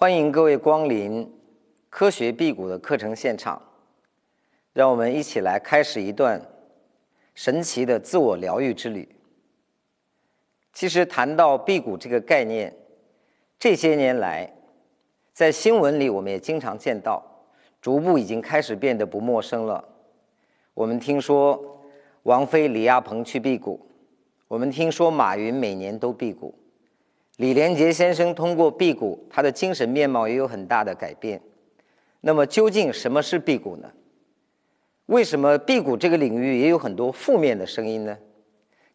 欢迎各位光临科学辟谷的课程现场，让我们一起来开始一段神奇的自我疗愈之旅。其实谈到辟谷这个概念，这些年来在新闻里我们也经常见到，逐步已经开始变得不陌生了。我们听说王菲、李亚鹏去辟谷，我们听说马云每年都辟谷。李连杰先生通过辟谷，他的精神面貌也有很大的改变。那么，究竟什么是辟谷呢？为什么辟谷这个领域也有很多负面的声音呢？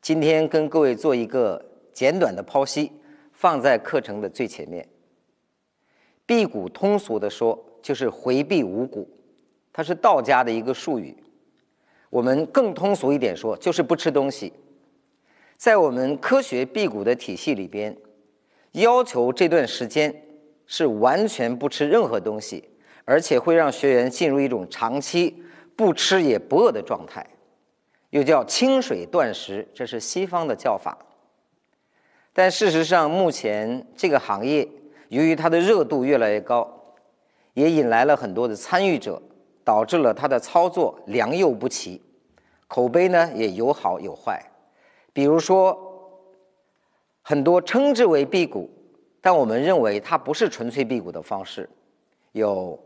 今天跟各位做一个简短的剖析，放在课程的最前面。辟谷通俗的说，就是回避五谷，它是道家的一个术语。我们更通俗一点说，就是不吃东西。在我们科学辟谷的体系里边。要求这段时间是完全不吃任何东西，而且会让学员进入一种长期不吃也不饿的状态，又叫清水断食，这是西方的叫法。但事实上，目前这个行业由于它的热度越来越高，也引来了很多的参与者，导致了它的操作良莠不齐，口碑呢也有好有坏。比如说。很多称之为辟谷，但我们认为它不是纯粹辟谷的方式。有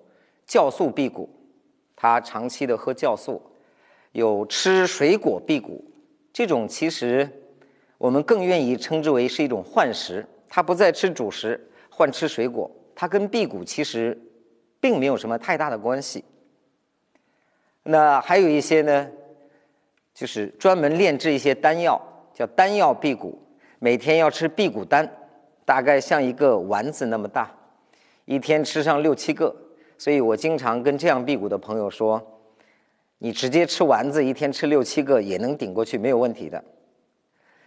酵素辟谷，他长期的喝酵素；有吃水果辟谷，这种其实我们更愿意称之为是一种换食。他不再吃主食，换吃水果，它跟辟谷其实并没有什么太大的关系。那还有一些呢，就是专门炼制一些丹药，叫丹药辟谷。每天要吃辟谷丹，大概像一个丸子那么大，一天吃上六七个。所以我经常跟这样辟谷的朋友说：“你直接吃丸子，一天吃六七个也能顶过去，没有问题的。”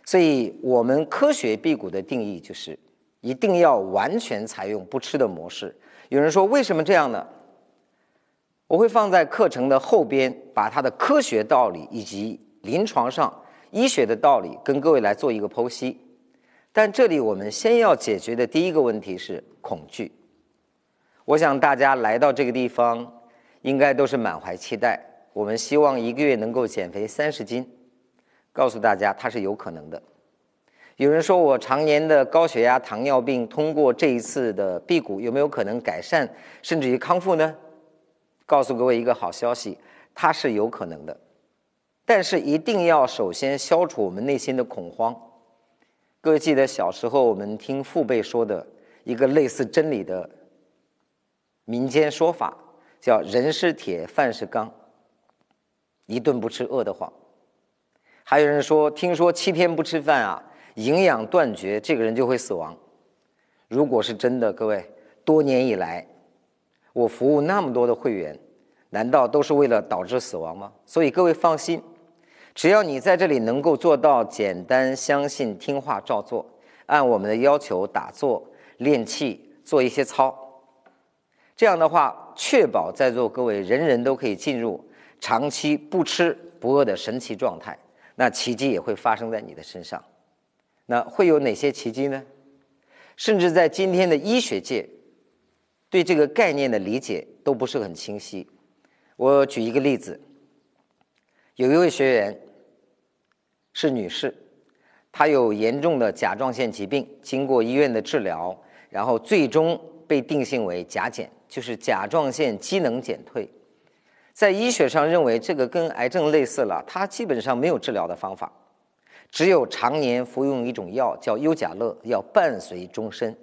所以，我们科学辟谷的定义就是一定要完全采用不吃的模式。有人说：“为什么这样呢？”我会放在课程的后边，把它的科学道理以及临床上。医学的道理跟各位来做一个剖析，但这里我们先要解决的第一个问题是恐惧。我想大家来到这个地方，应该都是满怀期待。我们希望一个月能够减肥三十斤，告诉大家它是有可能的。有人说我常年的高血压、糖尿病，通过这一次的辟谷有没有可能改善，甚至于康复呢？告诉各位一个好消息，它是有可能的。但是一定要首先消除我们内心的恐慌。各位记得小时候我们听父辈说的一个类似真理的民间说法，叫“人是铁，饭是钢，一顿不吃饿得慌”。还有人说，听说七天不吃饭啊，营养断绝，这个人就会死亡。如果是真的，各位，多年以来我服务那么多的会员，难道都是为了导致死亡吗？所以各位放心。只要你在这里能够做到简单、相信、听话、照做，按我们的要求打坐、练气、做一些操，这样的话，确保在座各位人人都可以进入长期不吃不饿的神奇状态，那奇迹也会发生在你的身上。那会有哪些奇迹呢？甚至在今天的医学界，对这个概念的理解都不是很清晰。我举一个例子。有一位学员是女士，她有严重的甲状腺疾病，经过医院的治疗，然后最终被定性为甲减，就是甲状腺机能减退。在医学上认为这个跟癌症类似了，它基本上没有治疗的方法，只有常年服用一种药叫优甲乐，要伴随终身。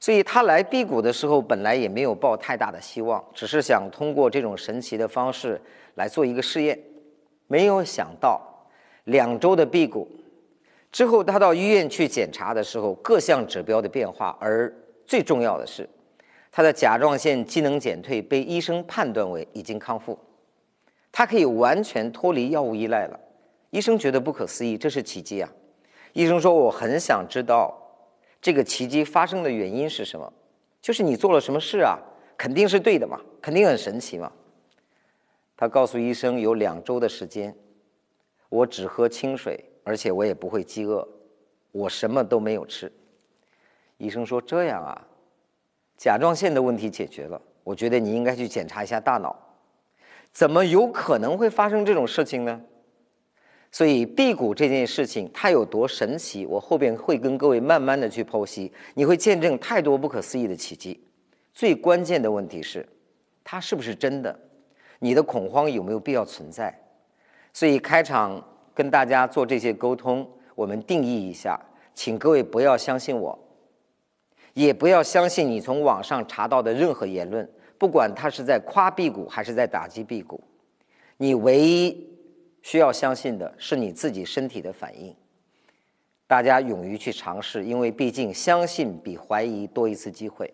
所以她来辟谷的时候，本来也没有抱太大的希望，只是想通过这种神奇的方式来做一个试验。没有想到，两周的辟谷之后，他到医院去检查的时候，各项指标的变化，而最重要的是，他的甲状腺机能减退被医生判断为已经康复，他可以完全脱离药物依赖了。医生觉得不可思议，这是奇迹啊！医生说：“我很想知道这个奇迹发生的原因是什么，就是你做了什么事啊？肯定是对的嘛，肯定很神奇嘛。”他告诉医生，有两周的时间，我只喝清水，而且我也不会饥饿，我什么都没有吃。医生说：“这样啊，甲状腺的问题解决了，我觉得你应该去检查一下大脑。怎么有可能会发生这种事情呢？所以辟谷这件事情它有多神奇，我后边会跟各位慢慢的去剖析，你会见证太多不可思议的奇迹。最关键的问题是，它是不是真的？你的恐慌有没有必要存在？所以开场跟大家做这些沟通，我们定义一下，请各位不要相信我，也不要相信你从网上查到的任何言论，不管他是在夸辟谷还是在打击辟谷，你唯一。需要相信的是你自己身体的反应。大家勇于去尝试，因为毕竟相信比怀疑多一次机会。